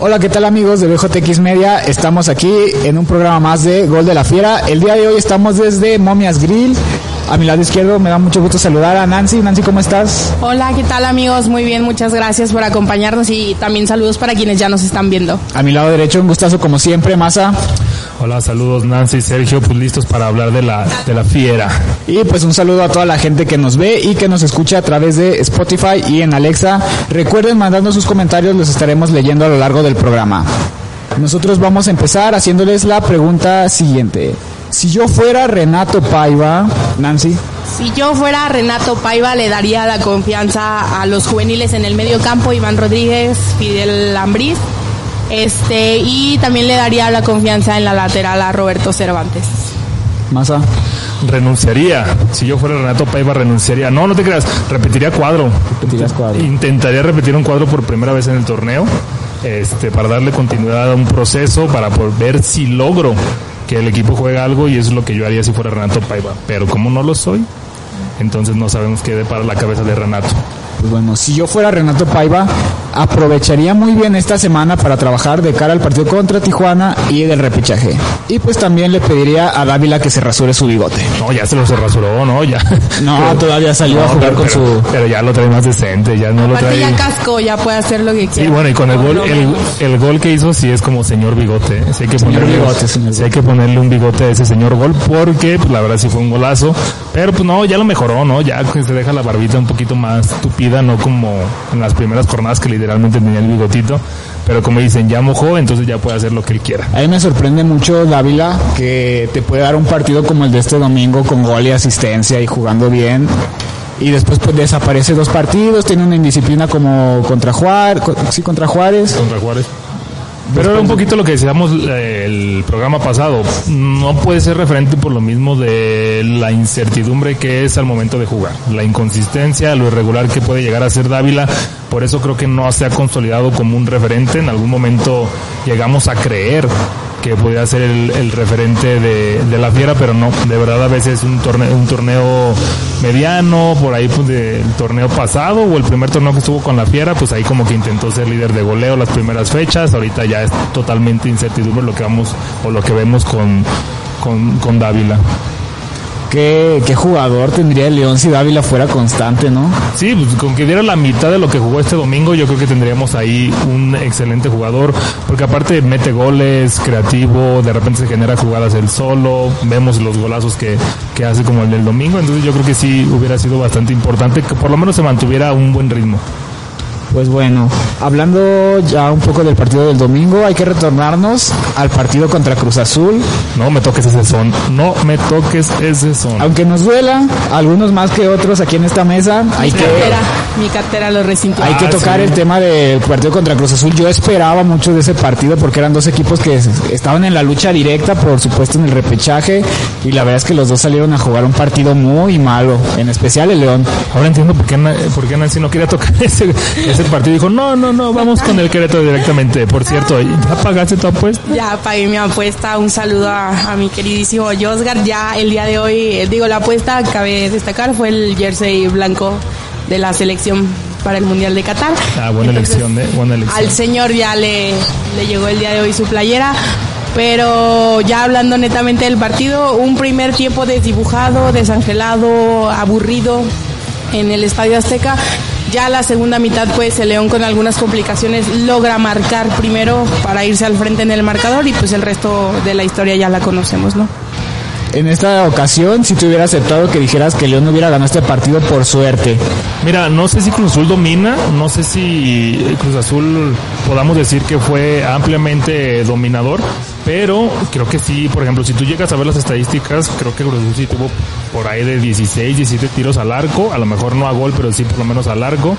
Hola, ¿qué tal amigos de BJX Media? Estamos aquí en un programa más de Gol de la Fiera. El día de hoy estamos desde Momias Grill. A mi lado izquierdo me da mucho gusto saludar a Nancy. Nancy, ¿cómo estás? Hola, ¿qué tal amigos? Muy bien, muchas gracias por acompañarnos y también saludos para quienes ya nos están viendo. A mi lado derecho, un gustazo como siempre, Masa. Hola, saludos Nancy y Sergio, pues listos para hablar de la, de la fiera. Y pues un saludo a toda la gente que nos ve y que nos escucha a través de Spotify y en Alexa. Recuerden mandando sus comentarios, los estaremos leyendo a lo largo del programa. Nosotros vamos a empezar haciéndoles la pregunta siguiente. Si yo fuera Renato Paiva, Nancy. Si yo fuera Renato Paiva, le daría la confianza a los juveniles en el medio campo, Iván Rodríguez, Fidel Lambriz, este, y también le daría la confianza en la lateral a Roberto Cervantes. Masa. Renunciaría. Si yo fuera Renato Paiva, renunciaría. No, no te creas. Repetiría cuadro. Repetirías cuadro. Intentaría repetir un cuadro por primera vez en el torneo. Este, para darle continuidad a un proceso, para por ver si logro que el equipo juegue algo y eso es lo que yo haría si fuera Renato Paiva. Pero como no lo soy, entonces no sabemos qué para la cabeza de Renato. Pues bueno, si yo fuera Renato Paiva, aprovecharía muy bien esta semana para trabajar de cara al partido contra Tijuana y del repechaje. Y pues también le pediría a Dávila que se rasure su bigote. No, ya se lo se rasuró, ¿no? Ya. No, todavía salió a No, jugar pero, con pero- su... pero ya lo trae más decente, ya no lo trae. ya casco, ya puede hacer lo que quiera. Sí, bueno, y con el gol, el, el gol que hizo sí es como señor bigote. ¿eh? Sí hay que Señor ponerle, bigote, señor sí hay que ponerle un bigote a ese señor gol porque pues, la verdad sí fue un golazo. Pero pues no, ya lo mejoró, ¿no? Ya que se deja la barbita un poquito más tupida, no como en las primeras jornadas que literalmente tenía el bigotito. Pero como dicen, ya mojó, entonces ya puede hacer lo que él quiera. A mí me sorprende mucho Dávila que te puede dar un partido como el de este domingo con gol y asistencia y jugando bien. Y después pues desaparece dos partidos, tiene una indisciplina como contra Juárez, sí, contra Juárez. contra Juárez. Pero era un poquito lo que decíamos eh, el programa pasado. No puede ser referente por lo mismo de la incertidumbre que es al momento de jugar. La inconsistencia, lo irregular que puede llegar a ser Dávila. Por eso creo que no se ha consolidado como un referente. En algún momento llegamos a creer que podía ser el, referente de, la fiera, pero no, de verdad a veces un torneo, un torneo mediano, por ahí pues del torneo pasado o el primer torneo que estuvo con la fiera, pues ahí como que intentó ser líder de goleo las primeras fechas, ahorita ya es totalmente incertidumbre lo que vamos o lo que vemos con, con Dávila. ¿Qué, qué jugador tendría el León si Dávila fuera constante, no? Sí, pues con que diera la mitad de lo que jugó este domingo, yo creo que tendríamos ahí un excelente jugador, porque aparte mete goles, creativo, de repente se genera jugadas él solo, vemos los golazos que, que hace como el del domingo, entonces yo creo que sí hubiera sido bastante importante que por lo menos se mantuviera un buen ritmo. Pues bueno, hablando ya un poco del partido del domingo, hay que retornarnos al partido contra Cruz Azul. No me toques ese son, no me toques ese son. Aunque nos duela, algunos más que otros aquí en esta mesa, hay mi que, cartera, mi cartera lo resintió. hay que Ah, tocar sí. el tema del partido contra Cruz Azul. Yo esperaba mucho de ese partido porque eran dos equipos que estaban en la lucha directa, por supuesto en el repechaje, y la verdad es que los dos salieron a jugar un partido muy malo, en especial el León. Ahora entiendo por qué, por qué Nancy no quería tocar ese, ese partido. Dijo, no, no, no, vamos con el Querétaro directamente. Por cierto, ¿ya pagaste tu apuesta? Ya pagué mi apuesta. Un saludo a, a mi queridísimo Josgar. Ya el día de hoy, eh, digo, la apuesta, cabe destacar, fue el jersey blanco de la selección para el Mundial de Qatar. Ah, buena Entonces, elección, ¿eh? Buena elección. Al señor ya le, le llegó el día de hoy su playera. Pero ya hablando netamente del partido, un primer tiempo desdibujado, desangelado, aburrido en el Estadio Azteca. Ya la segunda mitad, pues el León con algunas complicaciones logra marcar primero para irse al frente en el marcador y pues el resto de la historia ya la conocemos, ¿no? En esta ocasión, si te hubiera aceptado que dijeras que León no hubiera ganado este partido por suerte. Mira, no sé si Cruz Azul domina, no sé si Cruz Azul podamos decir que fue ampliamente dominador, pero creo que sí, por ejemplo, si tú llegas a ver las estadísticas, creo que Cruz Azul sí tuvo por ahí de 16, 17 tiros al arco, a lo mejor no a gol, pero sí por lo menos al arco.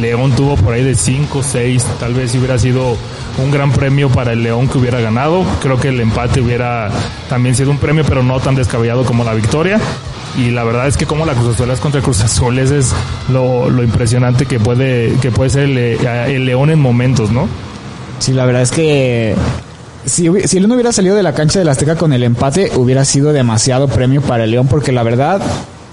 León tuvo por ahí de 5, 6, tal vez hubiera sido un gran premio para el León que hubiera ganado. Creo que el empate hubiera también sido un premio, pero no tan descabellado como la victoria. Y la verdad es que como la Cruz Azul es contra Cruz Azul, ese es lo, impresionante que puede, que puede ser el, el León en momentos, ¿no? Sí, la verdad es que si, si él no hubiera salido de la cancha del Azteca con el empate, hubiera sido demasiado premio para el León, porque la verdad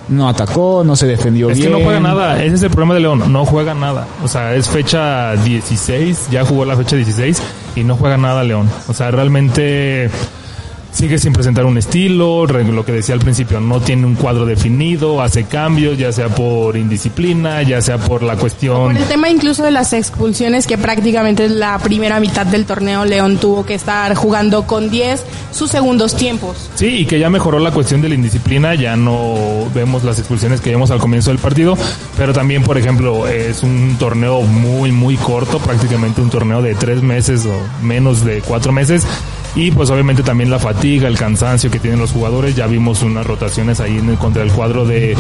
no atacó, no se defendió es bien. Es que no juega nada, ese es el problema de León, no juega nada. O sea, es fecha 16, ya jugó la fecha 16 y no juega nada León. O sea, realmente sigue sin presentar un estilo, lo que decía al principio, no tiene un cuadro definido, hace cambios, ya sea por indisciplina, ya sea por la cuestión... Por el tema incluso de las expulsiones, que prácticamente es la primera mitad del torneo, León tuvo que estar jugando con 10 sus segundos tiempos. Sí, y que ya mejoró la cuestión de la indisciplina, ya no vemos las expulsiones que vimos al comienzo del partido, pero también, por ejemplo, es un torneo muy, muy corto, prácticamente un torneo de tres meses o menos de cuatro meses y pues obviamente también la fatiga, el cansancio que tienen los jugadores. Ya vimos unas rotaciones ahí en el, contra el cuadro de,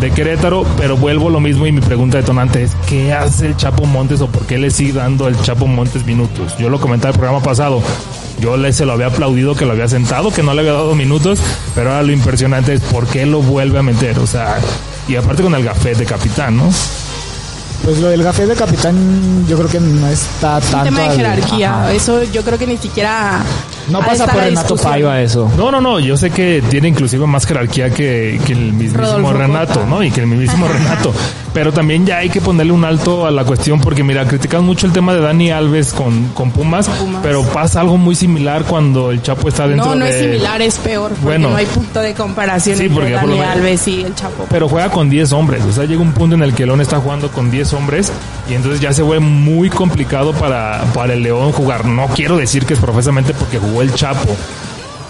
de Querétaro, pero vuelvo lo mismo y mi pregunta detonante es, ¿qué hace el Chapo Montes o por qué le sigue dando el Chapo Montes minutos? Yo lo comenté el programa pasado, yo le se lo había aplaudido que lo había sentado, que no le había dado minutos, pero ahora lo impresionante es por qué lo vuelve a meter, o sea, y aparte con el gafete de capitán, ¿no? Pues lo del gafé de capitán yo creo que no está tanto... Un tema de jerarquía, eso yo creo que ni siquiera no pasa por Renato Paiva eso. No, no, no. Yo sé que tiene inclusive más jerarquía que, que el mismísimo Renato, ¿no? Y que el mismísimo Renato. Pero también ya hay que ponerle un alto a la cuestión porque, mira, critican mucho el tema de Dani Alves con, con Pumas, pero pasa algo muy similar cuando el Chapo está dentro de... No, no es similar, es peor. Porque bueno, no hay punto de comparación entre Dani Alves y el Chapo. Pero juega con 10 hombres. O sea, llega un punto en el que León está jugando con 10 hombres y entonces ya se vuelve muy complicado para, para el León jugar. No quiero decir que es profesamente porque jugó el Chapo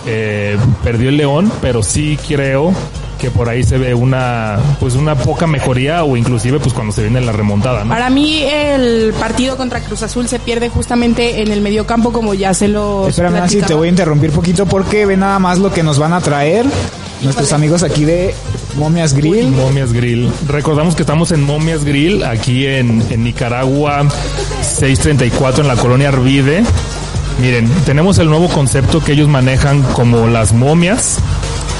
eh, perdió el León, pero sí creo que por ahí se ve una pues una poca mejoría o inclusive pues cuando se viene la remontada. Para mí el partido contra Cruz Azul se pierde justamente en el mediocampo como ya se lo Espérame Nancy, te voy a interrumpir poquito porque ve nada más lo que nos van a traer nuestros amigos aquí de Momias Grill. Momias Grill. Recordamos que estamos en Momias Grill aquí en, en Nicaragua 634 en la colonia Arvide. Miren, tenemos el nuevo concepto que ellos manejan como las momias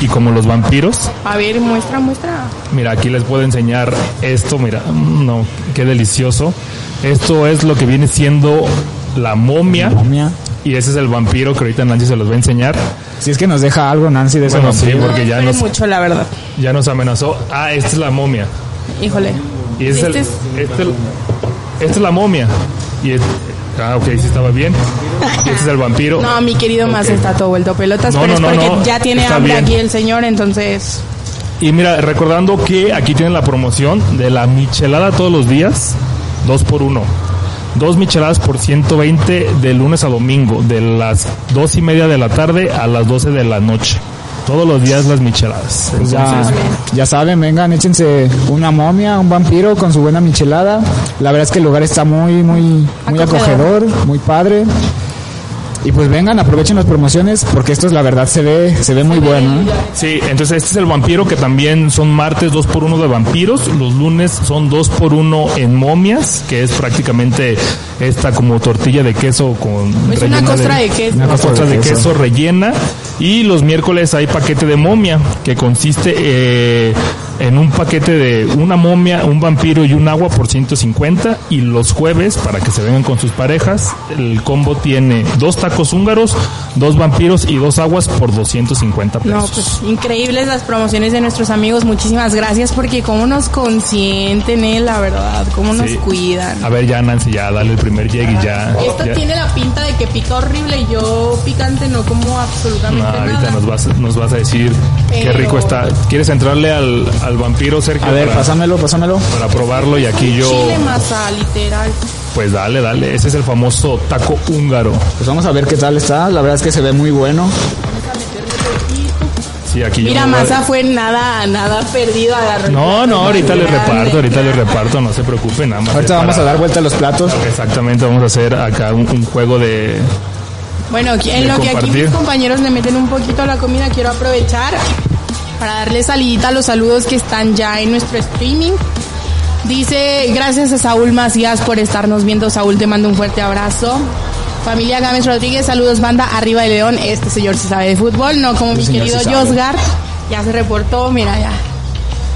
y como los vampiros. A ver, muestra, muestra. Mira, aquí les puedo enseñar esto, mira, mm, no, qué delicioso. Esto es lo que viene siendo la momia. momia. Y ese es el vampiro que ahorita Nancy se los va a enseñar. Si es que nos deja algo Nancy de ese bueno, sí, porque ya nos mucho la verdad. Ya nos amenazó. Ah, esta es la momia. Híjole. Y este, es, el, este, esta es la momia. Y Ah, ok, sí estaba bien. Este es el vampiro. No, mi querido más está todo vuelto pelotas, pero es porque ya tiene hambre aquí el señor, entonces... Y mira, recordando que aquí tienen la promoción de la michelada todos los días, dos por uno. Dos micheladas por 120 de lunes a domingo, de las dos y media de la tarde a las 12 de la noche. Todos los días las micheladas. Pues ya, saben, vengan, échense una momia, un vampiro con su buena michelada. La verdad es que el lugar está muy, muy, muy acogedor, muy padre. Y pues vengan, aprovechen las promociones porque esto es la verdad se ve se ve muy bueno. Sí, entonces este es el vampiro que también son martes 2 por 1 de vampiros, los lunes son 2 por 1 en momias, que es prácticamente esta como tortilla de queso con es una costra de, queso. Una costra de, queso. rellena y los miércoles hay paquete de momia que consiste eh, en un paquete de una momia, un vampiro y un agua por 150 y los jueves para que se vengan con sus parejas el combo tiene dos tacos húngaros, dos vampiros y dos aguas por 250 pesos. No, pues increíbles las promociones de nuestros amigos, muchísimas gracias porque cómo nos consienten, eh, la verdad, cómo nos cuidan. A ver ya Nancy, ya dale el primer llegue y ya. Esto tiene la pinta de que pica horrible y yo picante no como absolutamente no, ahorita nos vas, nos vas a decir qué rico está. ¿Quieres entrarle al al vampiro, Sergio. A ver, pásamelo, pásamelo. Para probarlo y aquí yo... Chile masa, literal. Pues dale, dale. Ese es el famoso taco húngaro. Pues vamos a ver qué tal está. La verdad es que se ve muy bueno. Sí, aquí Mira, masa fue nada, nada perdido. No, no, ahorita le reparto, ahorita le reparto, no se preocupe, nada más. Ahorita vamos a dar vuelta a los platos. Exactamente, vamos a hacer acá un, juego de, bueno, en lo que aquí mis compañeros le meten un poquito a la comida, quiero aprovechar para darle salidita a los saludos que están ya en nuestro streaming. Dice, gracias a Saúl Macías por estarnos viendo. Saúl, te mando un fuerte abrazo. Familia Gámez Rodríguez, saludos banda, arriba de León. Este señor se sabe de fútbol, no como mi señor querido. Josgar. Ya se reportó, mira ya.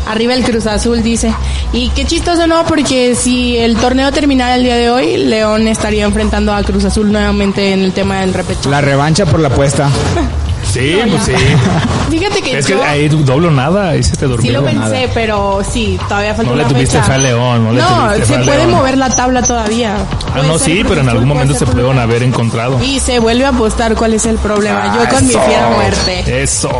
Arriba el Cruz Azul, dice. Y qué chistoso, ¿no? Porque si el torneo terminara el día de hoy, León estaría enfrentando a Cruz Azul nuevamente en el tema del repechaje. La revancha por la apuesta. Sí, pues sí. Fíjate que Es yo que ahí doblo nada, ahí se te sí durmió. lo pensé, nada. pero sí, todavía falta No le una tuviste fecha. fe a León, no le No, tuviste se fe a puede León. mover la tabla todavía. Ah, no, sí, pero en algún momento se pudieron haber encontrado. Y se vuelve a apostar cuál es el problema. Yo con mi fiera muerte. Eso.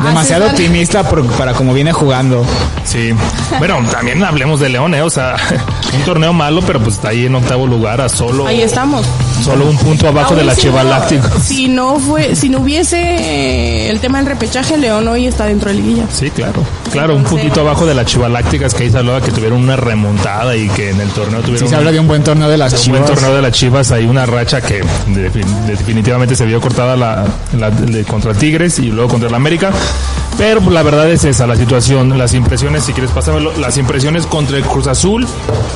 Demasiado optimista por- para como viene jugando. Sí. Bueno, también hablemos de León, ¿eh? O sea, un torneo malo, pero pues está ahí en octavo lugar a solo, Ahí estamos. solo un punto abajo de la si Chiva no- Láctico. Si no fue, si no hubiese el tema del repechaje, León hoy está dentro de liguilla. Sí, claro. Claro, un puntito abajo de las Chivalácticas que ahí se hablaba que tuvieron una remontada y que en el torneo tuvieron se habla de un buen torneo de las un buen Chivas. torneo de las Chivas, hay una racha que defin- definitivamente se vio cortada la, la- de- contra Tigres y luego contra el América. Pero la verdad es esa, la situación, las impresiones, si quieres pasármelo, las impresiones contra el Cruz Azul,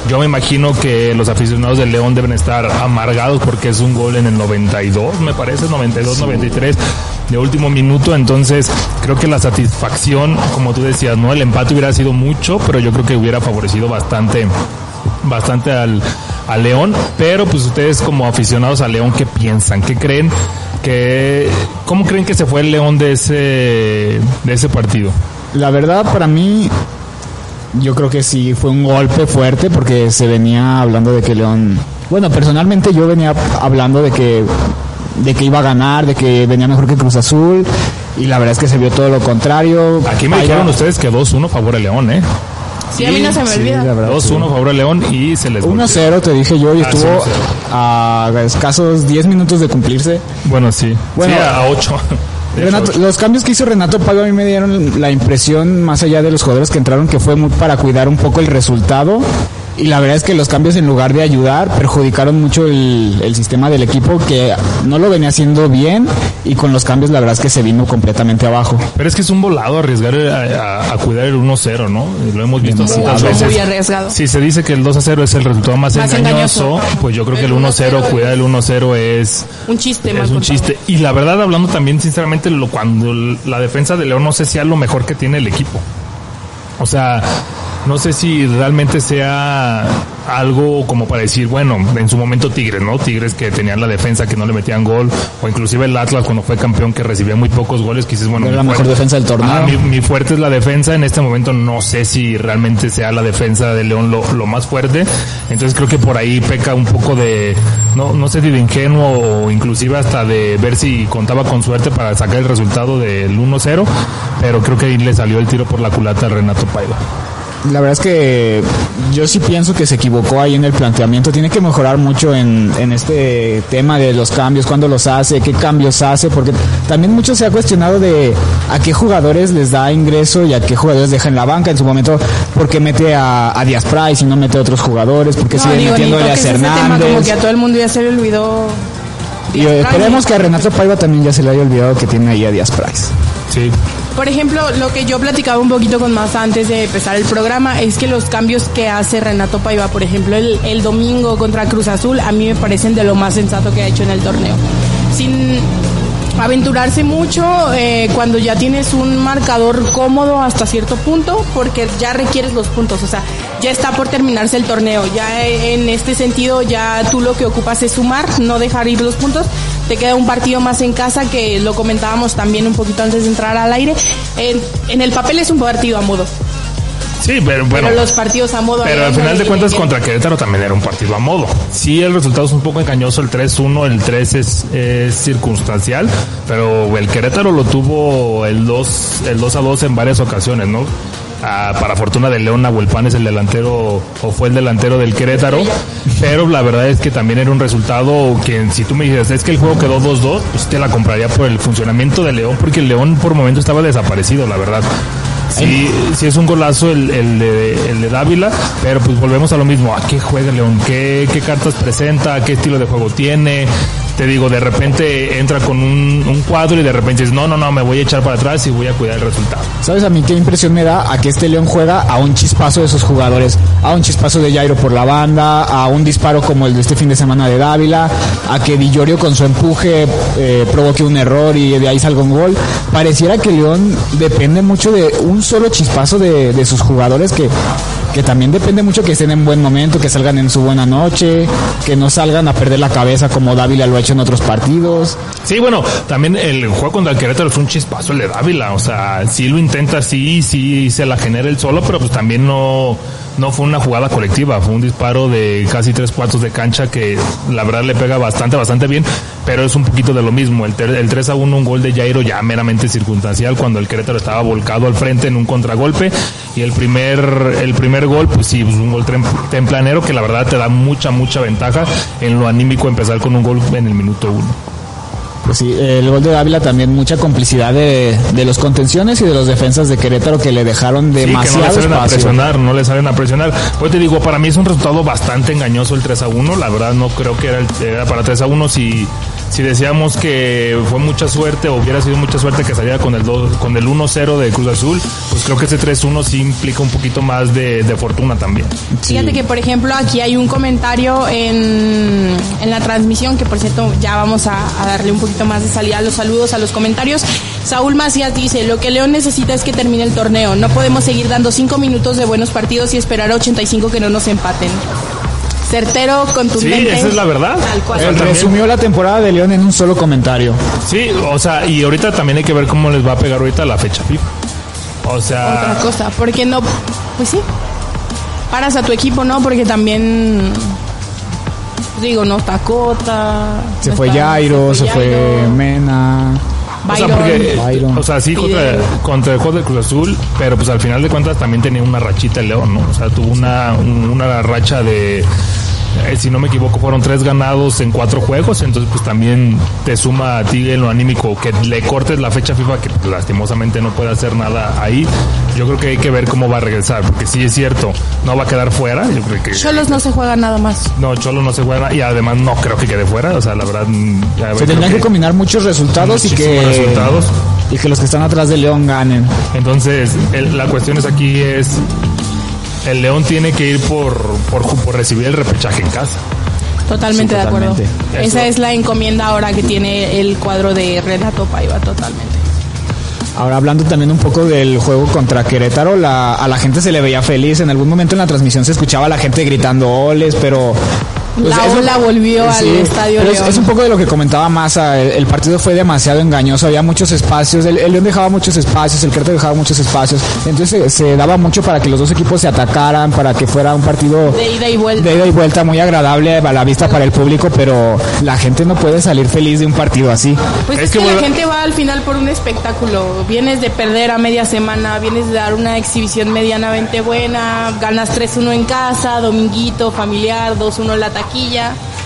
yo me imagino que los aficionados del León deben estar amargados porque es un gol en el 92, me parece, 92, 93 de último minuto, entonces creo que la satisfacción, como tú decías, no, el empate hubiera sido mucho, pero yo creo que hubiera favorecido bastante bastante al, al León, pero pues ustedes como aficionados al León, ¿qué piensan? ¿Qué creen? que ¿Cómo creen que se fue el León de ese, de ese partido? La verdad, para mí, yo creo que sí fue un golpe fuerte porque se venía hablando de que León. Bueno, personalmente yo venía hablando de que de que iba a ganar, de que venía mejor que Cruz Azul y la verdad es que se vio todo lo contrario. Aquí me dijeron ustedes que 2-1 favor al León, ¿eh? Sí, a mí no se me Sí, olvida. la verdad, 2-1 sí. favor al León y se les volteó. 1-0 te dije yo y Ah, estuvo 1-0. a escasos 10 minutos de cumplirse. Bueno, sí. Bueno, sí, a 8. Renato- los cambios que hizo Renato Paiva a mí me dieron la impresión, más allá de los jugadores que entraron, que fue muy para cuidar un poco el resultado. Y la verdad es que los cambios, en lugar de ayudar, perjudicaron mucho el, el sistema del equipo, que no lo venía haciendo bien. Y con los cambios, la verdad es que se vino completamente abajo. Pero es que es un volado arriesgar a, a- a cuidar el 1-0, ¿no? Lo hemos visto tantas veces. Muy arriesgado. Si se dice que el 2-0 es el resultado más, Más engañoso, engañoso. pues yo creo que el El 1-0, 1-0 cuidar el 1-0 es Un chiste, es un contado. chiste. Y la verdad, hablando también sinceramente, lo, cuando la defensa de León no sé si es lo mejor que tiene el equipo. O sea, no sé si realmente sea algo como para decir, bueno, en su momento Tigres, ¿no? Tigres que tenían la defensa, que no le metían gol, o inclusive el Atlas cuando fue campeón que recibía muy pocos goles, que dices, bueno, mi la mejor defensa del torneo. Ah, mi, mi fuerte es la defensa, en este momento no sé si realmente sea la defensa de León lo, lo más fuerte, entonces creo que por ahí peca un poco de, no, no sé si de ingenuo o inclusive hasta de ver si contaba con suerte para sacar el resultado del 1-0, pero creo que ahí le salió el tiro por la culata a Renato Paiva. La verdad es que yo sí pienso que se equivocó ahí en el planteamiento. Tiene que mejorar mucho en, en este tema de los cambios, cuándo los hace, qué cambios hace, porque también mucho se ha cuestionado de a qué jugadores les da ingreso y a qué jugadores deja en la banca en su momento, porque mete a, a Díaz Price y no mete a otros jugadores, porque No, sigue digo, ni metiendo a ese tema, como Hernández. que a todo el mundo ya se le olvidó. Y eh, esperemos que a Renato Paiva también ya se le haya olvidado que tiene ahí a Díaz Price. Sí, Por ejemplo, lo que yo platicaba un poquito con más antes de empezar el programa es que los cambios que hace Renato Paiva, por ejemplo, el, el domingo contra Cruz Azul, a mí me parecen de lo más sensato que ha hecho en el torneo. Sin aventurarse mucho eh, cuando ya tienes un marcador cómodo hasta cierto punto, porque ya requieres los puntos, o sea, ya está por terminarse el torneo, ya en este sentido ya tú lo que ocupas es sumar, no dejar ir los puntos, te queda un partido más en casa que lo comentábamos también un poquito antes de entrar al aire, en, en el papel es un partido a modo, sí, pero bueno. pero los partidos a modo... Pero al final de cuentas contra Querétaro también era un partido a modo. Sí, el resultado es un poco engañoso, el 3-1, el 3 es, es circunstancial, pero el Querétaro lo tuvo el 2, el 2 a 2 en varias ocasiones, ¿no? Ah, para fortuna de León, Nahuelpan es el delantero, o fue el delantero del Querétaro, pero la verdad es que también era un resultado que si tú me dices, es que el juego quedó 2-2, pues te la compraría por el funcionamiento de León, porque el León por momento estaba desaparecido, la verdad. Sí, sí es un golazo el, el, de, el de Dávila, pero pues volvemos a lo mismo. ¿A qué juega León? ¿Qué, qué cartas presenta? ¿Qué estilo de juego tiene? Te digo, de repente entra con un, cuadro y de repente dices, no, no, no, me voy a echar para atrás y voy a cuidar el resultado. ¿Sabes a mí qué impresión me da? A que este León juega a un chispazo de esos jugadores. A un chispazo de Jairo por la banda, a un disparo como el de este fin de semana de Dávila, a que Villorio con su empuje eh, provoque un error y de ahí salga un gol. Pareciera que León depende mucho de un solo chispazo de, de sus jugadores que que también depende mucho que estén en buen momento, que salgan en su buena noche, que no salgan a perder la cabeza como Dávila lo ha hecho en otros partidos. Sí, bueno, también el juego contra el Querétaro fue un chispazo el de Dávila, o sea, sí lo intenta, sí, sí se la genera el solo, pero pues también no no fue una jugada colectiva, fue un disparo de casi tres cuartos de cancha que la verdad le pega bastante, bastante bien, pero es un poquito de lo mismo. El, el 3 a 1, un gol de Jairo ya meramente circunstancial cuando el Querétaro estaba volcado al frente en un contragolpe y el primer, el primer gol, pues sí, pues un gol templanero que la verdad te da mucha, mucha ventaja en lo anímico empezar con un gol en el minuto 1. Pues sí, el gol de Dávila también mucha complicidad de, de, los contenciones y de los defensas de Querétaro que le dejaron demasiado sí, que no le salen espacio. a presionar, no le salen a presionar. Pues te digo, para mí es un resultado bastante engañoso el 3 a 1, la verdad no creo que era, el, era para 3 a 1 si si decíamos que fue mucha suerte o hubiera sido mucha suerte que saliera con el 2, con el 1-0 de Cruz Azul, pues creo que ese 3-1 sí implica un poquito más de, de fortuna también. Sí. Fíjate que por ejemplo aquí hay un comentario en, en la transmisión que por cierto ya vamos a, a, darle un poquito más de salida a los saludos a los comentarios. Saúl Macías dice, lo que León necesita es que termine el torneo. No podemos seguir dando 5 minutos de buenos partidos y esperar a 85 que no nos empaten certero, contundente. Sí, esa es la verdad. Tal cual. Él resumió la temporada de León en un solo comentario. Sí, o sea, y ahorita también hay que ver cómo les va a pegar ahorita la fecha FIFA. O sea. Otra cosa, porque no. Pues sí. Paras a tu equipo, ¿no? Porque también. Digo, no está Cota. Se no fue está, Jairo, se fue, Jairo. Mena. O sea, porque, o sea, sí contra, contra, el juego de Cruz Azul, pero pues al final de cuentas también tenía una rachita el León, ¿no? O sea, tuvo una, una racha de, eh, si no me equivoco, fueron tres ganados en cuatro juegos, entonces pues también te suma a ti en lo anímico que le cortes la fecha FIFA, que lastimosamente no puede hacer nada ahí. Yo creo que hay que ver cómo va a regresar, porque sí es cierto, no va a quedar fuera. Yo creo que, Cholos no se juega nada más. No, Cholos no se juega y además no creo que quede fuera, o sea, la verdad. Ya, se tendrían que, que, combinar muchos resultados y que, resultados. y que los que están atrás de León ganen. Entonces, el, la cuestión es aquí es el León tiene que ir por, por, por recibir el repechaje en casa. Totalmente, sí, totalmente. de acuerdo. Eso. Esa es la encomienda ahora que tiene el cuadro de Renato Paiva, totalmente. Ahora hablando también un poco del juego contra Querétaro, la, a la gente se le veía feliz. En algún momento en la transmisión se escuchaba a la gente gritando oles, pero pues la ola volvió sí, al estadio León. Es, es, un poco de lo que comentaba Massa. El, el, partido fue demasiado engañoso. Había muchos espacios. El, el León dejaba muchos espacios. El Querétaro dejaba muchos espacios. Entonces se, se, daba mucho para que los dos equipos se atacaran, para que fuera un partido de ida y vuelta, de ida y vuelta muy agradable a la vista para el público. Pero la gente no puede salir feliz de un partido así. Pues es, es que, que la gente va al final por un espectáculo. Vienes de perder a media semana, vienes de dar una exhibición medianamente buena, ganas 3-1 en casa, dominguito, familiar, 2-1 en la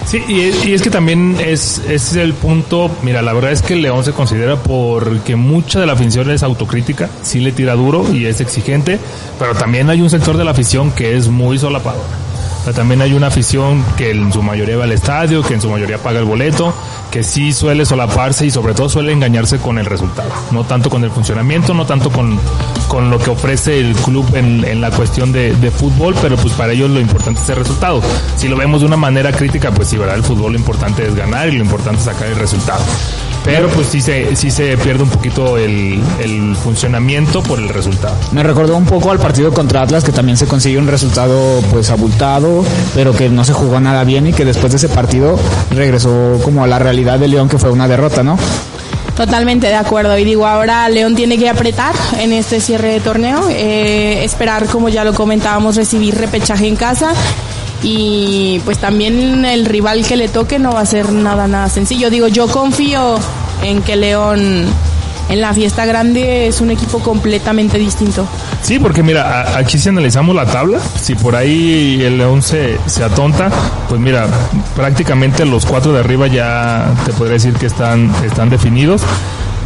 Sí, y es, y es, que también es, es el punto, mira, la verdad es que el León se considera porque mucha de la afición es autocrítica, sí le tira duro y es exigente, pero también hay un sector de la afición que es muy solapado. También hay una afición que en su mayoría va al estadio, que en su mayoría paga el boleto, que sí suele solaparse y sobre todo suele engañarse con el resultado. No tanto con el funcionamiento, no tanto con, con lo que ofrece el club en, en la cuestión de, de, fútbol, pero pues para ellos lo importante es el resultado. Si lo vemos de una manera crítica, pues sí, ¿verdad? El fútbol lo importante es ganar y lo importante es sacar el resultado. Pero pues sí se, sí se pierde un poquito el, el funcionamiento por el resultado. Me recordó un poco al partido contra Atlas, que también se consiguió un resultado pues abultado, pero que no se jugó nada bien y que después de ese partido regresó como a la realidad de León, que fue una derrota, ¿no? Totalmente de acuerdo. Y digo, ahora León tiene que apretar en este cierre de torneo, eh, esperar, como ya lo comentábamos, recibir repechaje en casa. Y pues también el rival que le toque no va a ser nada, nada sencillo. Digo, yo confío en que León en la fiesta grande es un equipo completamente distinto. Sí, porque mira, aquí si analizamos la tabla, si por ahí el León se, se atonta, pues mira, prácticamente los cuatro de arriba ya te podría decir que están, están definidos.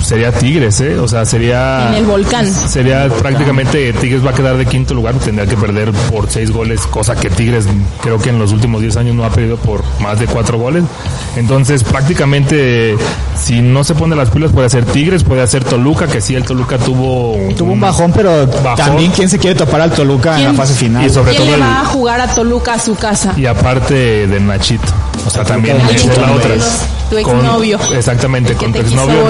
Sería Tigres, ¿eh? O sea, sería... En el volcán. Sería prácticamente Tigres va a quedar de quinto lugar, tendría que perder por seis goles, cosa que Tigres creo que en los últimos 10 años no ha perdido por más de cuatro goles. Entonces, prácticamente, si no se pone las pilas, puede ser Tigres, puede ser Toluca, que sí, el Toluca tuvo... Tuvo un bajón, pero Bajón. también quién se quiere topar al Toluca en la fase final. Y sobre ¿Quién todo le el- va a jugar a Toluca a su casa? Y aparte de Nachito. O sea, también esa es la con otra. tu exnovio. Exactamente, con tu exnovio.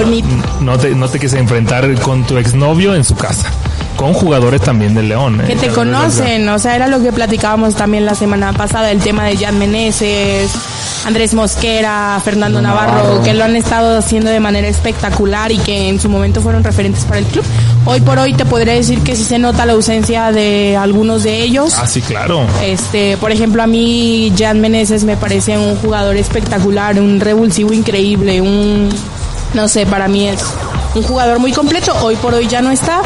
No te, no te quieres enfrentar con tu exnovio en su casa. Con jugadores también del León. ¿eh? que te conocen, o sea, era lo que platicábamos también la semana pasada, el tema de Jan Meneses, Andrés Mosquera, Fernando Navarro, Navarro. que lo han estado haciendo de manera espectacular y que en su momento fueron referentes para el club. Hoy por hoy te podría decir que sí se nota la ausencia de algunos de ellos. Ah, sí, claro. Este, por ejemplo, a mí Jan Meneses me parece un jugador espectacular, un revulsivo increíble, un no sé, para mí es un jugador muy completo. Hoy por hoy ya no está.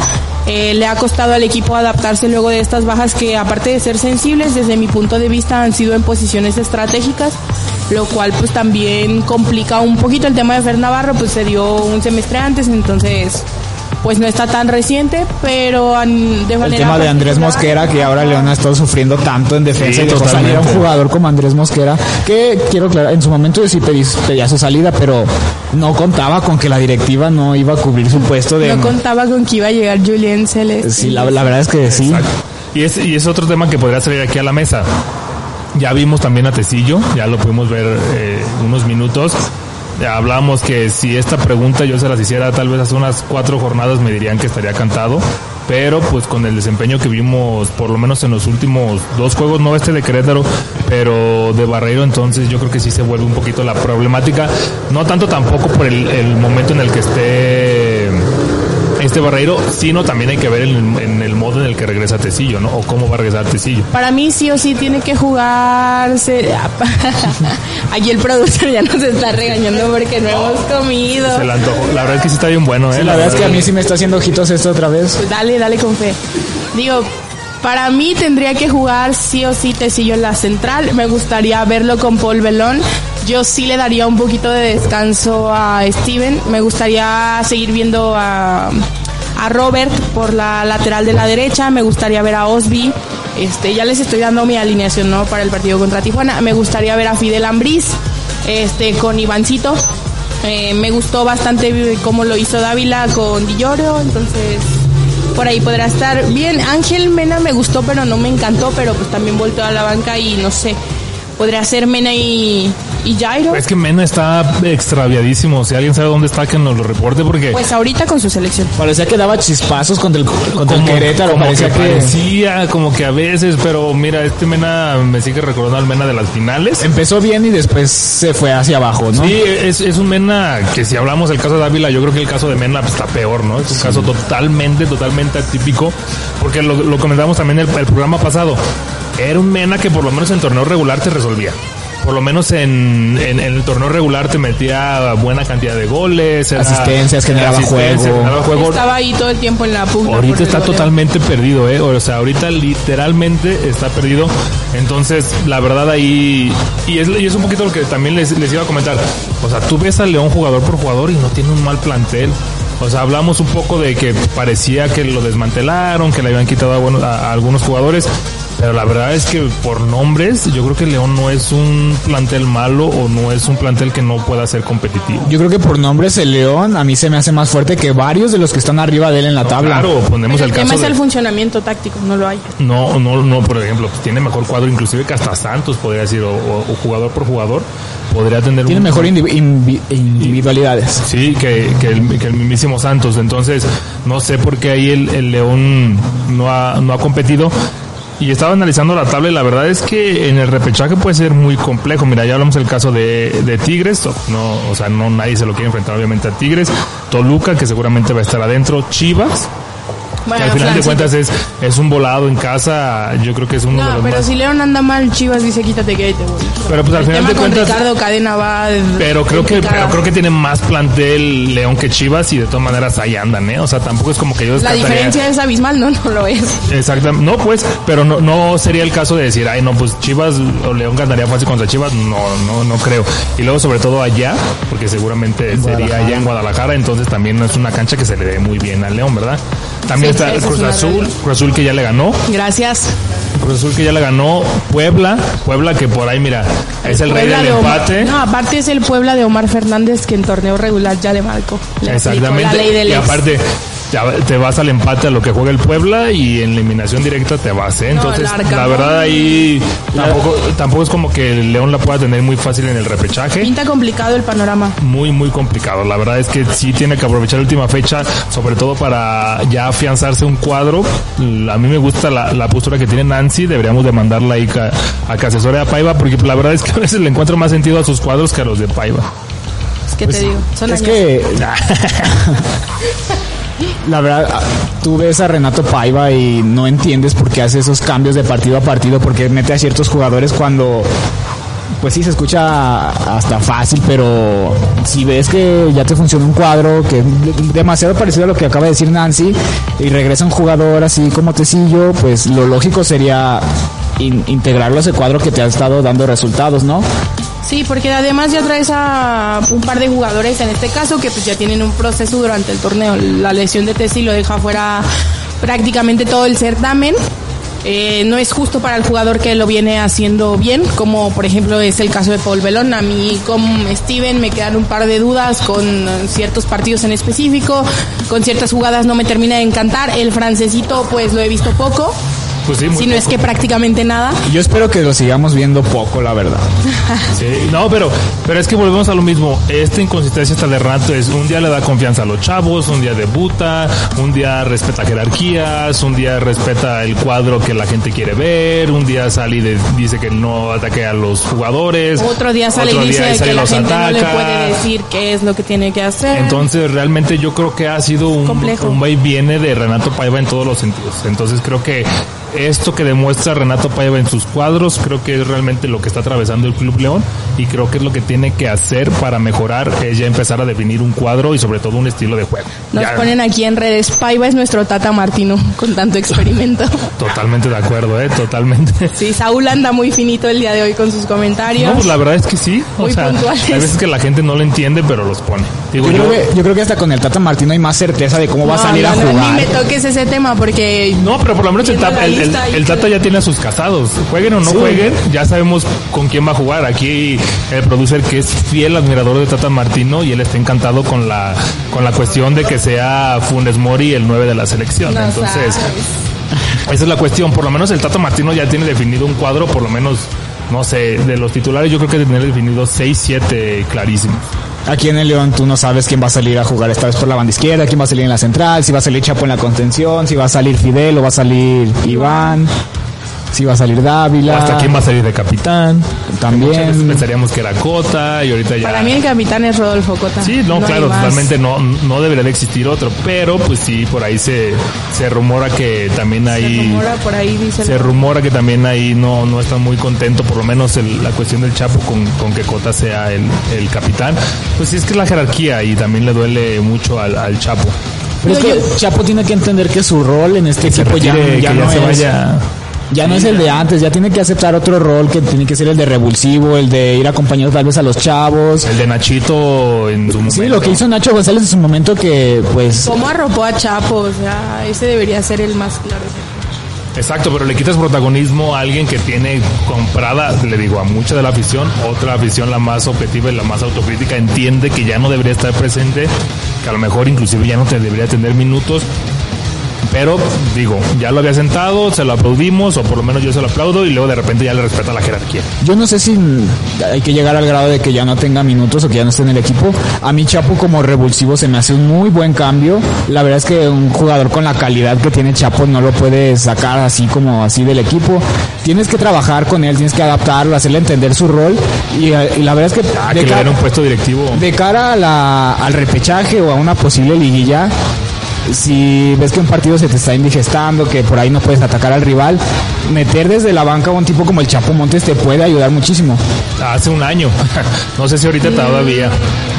Eh, le ha costado al equipo adaptarse luego de estas bajas que aparte de ser sensibles, desde mi punto de vista han sido en posiciones estratégicas, lo cual pues también complica un poquito el tema de Fer Navarro, pues se dio un semestre antes, entonces pues no está tan reciente, pero de El manera tema de Andrés Mosquera, que ahora León ha estado sufriendo tanto en defensa Sí, y dejó salir a un jugador como Andrés Mosquera, que quiero aclarar, en su momento yo sí pedí, pedía su salida, pero no contaba con que la directiva no iba a cubrir su puesto de... No contaba con que iba a llegar Julián Celeste. sí, la, la verdad es que sí. Exacto. Y es, y es otro tema que podría salir aquí a la mesa. Ya vimos también a Tecillo, ya lo pudimos ver eh, unos minutos. Ya hablábamos que si esta pregunta yo se las hiciera tal vez hace unas cuatro jornadas me dirían que estaría cantado. Pero pues con el desempeño que vimos por lo menos en los últimos dos juegos, no este de Querétaro, pero de Barreiro, entonces yo creo que sí se vuelve un poquito la problemática. No tanto tampoco por el, el momento en el que esté este Barreiro, sino también hay que ver en, en el modo en el que regresa Tecillo, ¿no? O cómo va a regresar Tecillo. Para mí sí o sí tiene que jugarse. Aquí el productor ya nos está regañando porque no hemos comido. Se antojó. La verdad es que sí está bien bueno, ¿eh? Sí, la verdad es que a mí sí me está haciendo ojitos esto otra vez. Pues dale, dale con fe. Digo, para mí tendría que jugar sí o sí Tecillo en la central. Me gustaría verlo con Paul Belón. Yo sí le daría un poquito de descanso a Steven. Me gustaría seguir viendo a, a Robert por la lateral de la derecha. Me gustaría ver a Osby. Este, ya les estoy dando mi alineación, ¿no? Para el partido contra Tijuana. Me gustaría ver a Fidel Ambriz, este, con Ivancito. Eh, me gustó bastante cómo lo hizo Dávila con Dillorio, entonces por ahí podrá estar bien. Ángel Mena me gustó, pero no me encantó, pero pues también volteó a la banca y no sé, podría ser Mena y, y Jairo. Es que Mena está extraviadísimo. Si alguien sabe dónde está, que nos lo reporte porque... Pues ahorita con su selección. Parecía que daba chispazos contra el, contra el como, Querétaro, como parecía que, que... parecía, como que a veces, pero mira, este Mena me sigue recordando al Mena de las finales. Empezó bien y después se fue hacia abajo, ¿no? Sí, es, es un Mena que si hablamos del caso de Ávila, yo creo que el caso de Mena está peor, ¿no? Es un caso totalmente, totalmente atípico, porque lo, lo comentamos también el, el programa pasado. Era un Mena que por lo menos en el torneo regular te resolvía. Por lo menos en, en- en el torneo regular te metía buena cantidad de goles, era- Asistencias, generaba asistencias, juego. generaba juego. Estaba ahí todo el tiempo en la pugna. Ahorita está totalmente perdido, ¿eh? O sea, ahorita literalmente está perdido. Entonces, la verdad ahí... Y es, y es un poquito lo que también les, les iba a comentar. O sea, tú ves al León jugador por jugador y no tiene un mal plantel. O sea, hablamos un poco de que parecía que lo desmantelaron, que le habían quitado a, buenos- a- a algunos jugadores. Pero la verdad es que por nombres, yo creo que León no es un plantel malo o no es un plantel que no pueda ser competitivo. Yo creo que por nombres el León a mí se me hace más fuerte que varios de los que están arriba de él en la tabla. Claro, ponemos Pero el el tema caso es de... el funcionamiento táctico, no lo hay. No, no, no, por ejemplo, pues, tiene mejor cuadro, inclusive que hasta Santos podría decir, o, o- o jugador por jugador, podría tener Tiene un mejor individualidades. Sí, que, que, el, que el mismísimo Santos. Entonces, no sé por qué ahí el, el León no ha, no ha competido. Y estaba analizando la tabla y la verdad es que en el repechaje puede ser muy complejo. Mira, ya hablamos del caso de, de Tigres, no, o sea, no nadie se lo quiere enfrentar obviamente a Tigres. Toluca, que seguramente va a estar adentro. Chivas, que al final de cuentas es, es un volado en casa, yo creo que es uno de los pero más- si León anda mal, Chivas dice quítate que ahí te voy. Pero pues al El final tema de con cuentas- Ricardo Cadena va. Pero creo que, pero creo que tiene más plantel León que Chivas y de todas maneras ahí andan, ¿eh? O sea, tampoco es como que yo La diferencia es abismal, no, no lo es. Exactamente. No, pues, pero no, no sería el caso de decir, ay, no, pues Chivas o León ganaría fácil contra Chivas. No, no, no creo. Y luego, sobre todo allá, porque seguramente sería allá en Guadalajara, entonces también no es una cancha que se le dé muy bien al León, ¿verdad? También Sí, está es Cruz Azul. Cruz Azul que ya le ganó. Gracias. Cruz Azul que ya le ganó Puebla. Puebla que por ahí, mira, es el rey del de empate. No, aparte es el Puebla de Omar Fernández que en torneo regular ya le marcó. Le Exactamente. La ley del y aparte, te vas al empate a lo que juega el Puebla y en eliminación directa te vas, ¿eh? Entonces, la verdad ahí tampoco, tampoco es como que el León la pueda tener muy fácil en el repechaje. Pinta complicado el panorama. Muy, muy complicado. La verdad es que sí tiene que aprovechar la última fecha, sobre todo para ya afianzarse un cuadro. A mí me gusta la, la postura que tiene Nancy. Deberíamos de mandarla ahí a que asesore a Paiva, porque la verdad es que a veces le encuentro más sentido a sus cuadros que a los de Paiva. Es que te digo, son Es años. que la verdad tú ves a Renato Paiva y no entiendes por qué hace esos cambios de partido a partido, porque mete a ciertos jugadores cuando pues sí se escucha hasta fácil, pero si ves que ya te funciona un cuadro que es demasiado parecido a lo que acaba de decir Nancy y regresa un jugador así como Tecillo, pues lo lógico sería in- integrarlo a ese cuadro que te ha estado dando resultados, ¿no? Sí, porque además ya traes a un par de jugadores en este caso que pues ya tienen un proceso durante el torneo. La lesión de Tessi lo deja fuera prácticamente todo el certamen. Eh, no es justo para el jugador que lo viene haciendo bien, como por ejemplo es el caso de Paul Belón. A mí con Steven me quedan un par de dudas con ciertos partidos en específico, con ciertas jugadas no me termina de encantar. El francesito pues lo he visto poco, Pues sí, muy si no es que prácticamente nada. Yo espero que lo sigamos viendo poco, la verdad. Sí, no, pero, pero es que volvemos a lo mismo. Esta inconsistencia hasta de rato es un día le da confianza a los chavos, un día debuta, un día respeta jerarquías, un día respeta el cuadro que la gente quiere ver, un día sale y de- dice que no ataque a los jugadores. Otro día sale otro y dice día sale que la gente no le puede decir qué es lo que tiene que hacer. Entonces realmente yo creo que ha sido un, Complejo. un va y viene de Renato Paiva en todos los sentidos. Entonces creo que esto que demuestra Renato Paiva en sus cuadros, creo que es realmente lo que está atravesando el Club León y creo que es lo que tiene que hacer para mejorar, es ya empezar a definir un cuadro y sobre todo un estilo de juego. Nos Ya, ponen aquí en redes, Paiva es nuestro Tata Martino, con tanto experimento. Totalmente de acuerdo, eh, totalmente. Sí, Saúl anda muy finito el día de hoy con sus comentarios. No, pues la verdad es que sí. O Muy sea, puntuales. hay veces que la gente no lo entiende, pero los pone. Digo, Yo yo, creo, que, yo creo que hasta con el Tata Martino hay más certeza de cómo va a No, salir no, a no, jugar. ni me toques ese tema porque No, pero por lo menos el el, el- el Tata ya tiene a sus casados. Jueguen o no Sí. jueguen, ya sabemos con quién va a jugar. Aquí el producer que es fiel admirador de Tata Martino y él está encantado con la con la cuestión de que sea Funes Mori el 9 de la selección. no Entonces, sabes. esa es la cuestión. Por lo menos el Tata Martino ya tiene definido un cuadro, por lo menos, no sé, de los titulares yo creo que tiene definido 6, 7 clarísimos. Aquí en el León tú no sabes quién va a salir a jugar esta vez por la banda izquierda, quién va a salir en la central, si va a salir Chapo en la contención, si va a salir Fidel o va a salir Iván, si va a salir O Dávila. hasta quién va a salir de capitán. También. Muchas veces pensaríamos que era Cota y ahorita ya. Para mí el capitán es Rodolfo Cota. Sí, no, claro, totalmente no, no debería de existir otro, pero pues sí, por ahí se, se rumora que también Se hay... rumora por ahí, dice Se rumora que también ahí no, no están muy contentos, por lo menos el- la cuestión del Chapo con, con que Cota sea el, el capitán. Pues sí, es que es la jerarquía y también le duele mucho al, al Chapo. Pero es que Chapo tiene que entender que su rol en este Se equipo ya, retire, ya que ya no se es, vaya. Ya no es el de antes, ya tiene que aceptar otro rol que tiene que ser el de revulsivo, el de ir acompañado tal vez a los chavos. El de Nachito en su momento. Sí, lo que hizo Nacho González en su momento que pues ¿Cómo arropó a Chapo? O sea, ese debería ser el más claro. Exacto, pero le quitas protagonismo a alguien que tiene comprada, le digo, a mucha de la afición, otra afición la más objetiva y la más autocrítica entiende que ya no debería estar presente, que a lo mejor inclusive ya no te debería tener minutos, pero digo, ya lo había sentado, se lo aplaudimos, o por lo menos yo se lo aplaudo, y luego de repente ya le respeta la jerarquía. Yo no sé si hay que llegar al grado de que ya no tenga minutos o que ya no esté en el equipo. A mí Chapo como revulsivo se me hace un muy buen cambio. La verdad es que un jugador con la calidad que tiene Chapo no lo puedes sacar así como así del equipo. Tienes que trabajar con él, tienes que adaptarlo, hacerle entender su rol. Y, y la verdad es que, Ah, de, que le cara, den un puesto directivo. de cara a la- al repechaje o a una posible liguilla, si ves que un partido se te está indigestando, que por ahí no puedes atacar al rival, meter desde la banca a un tipo como el Chapo Montes te puede ayudar muchísimo. Hace un año. no sé si ahorita todavía.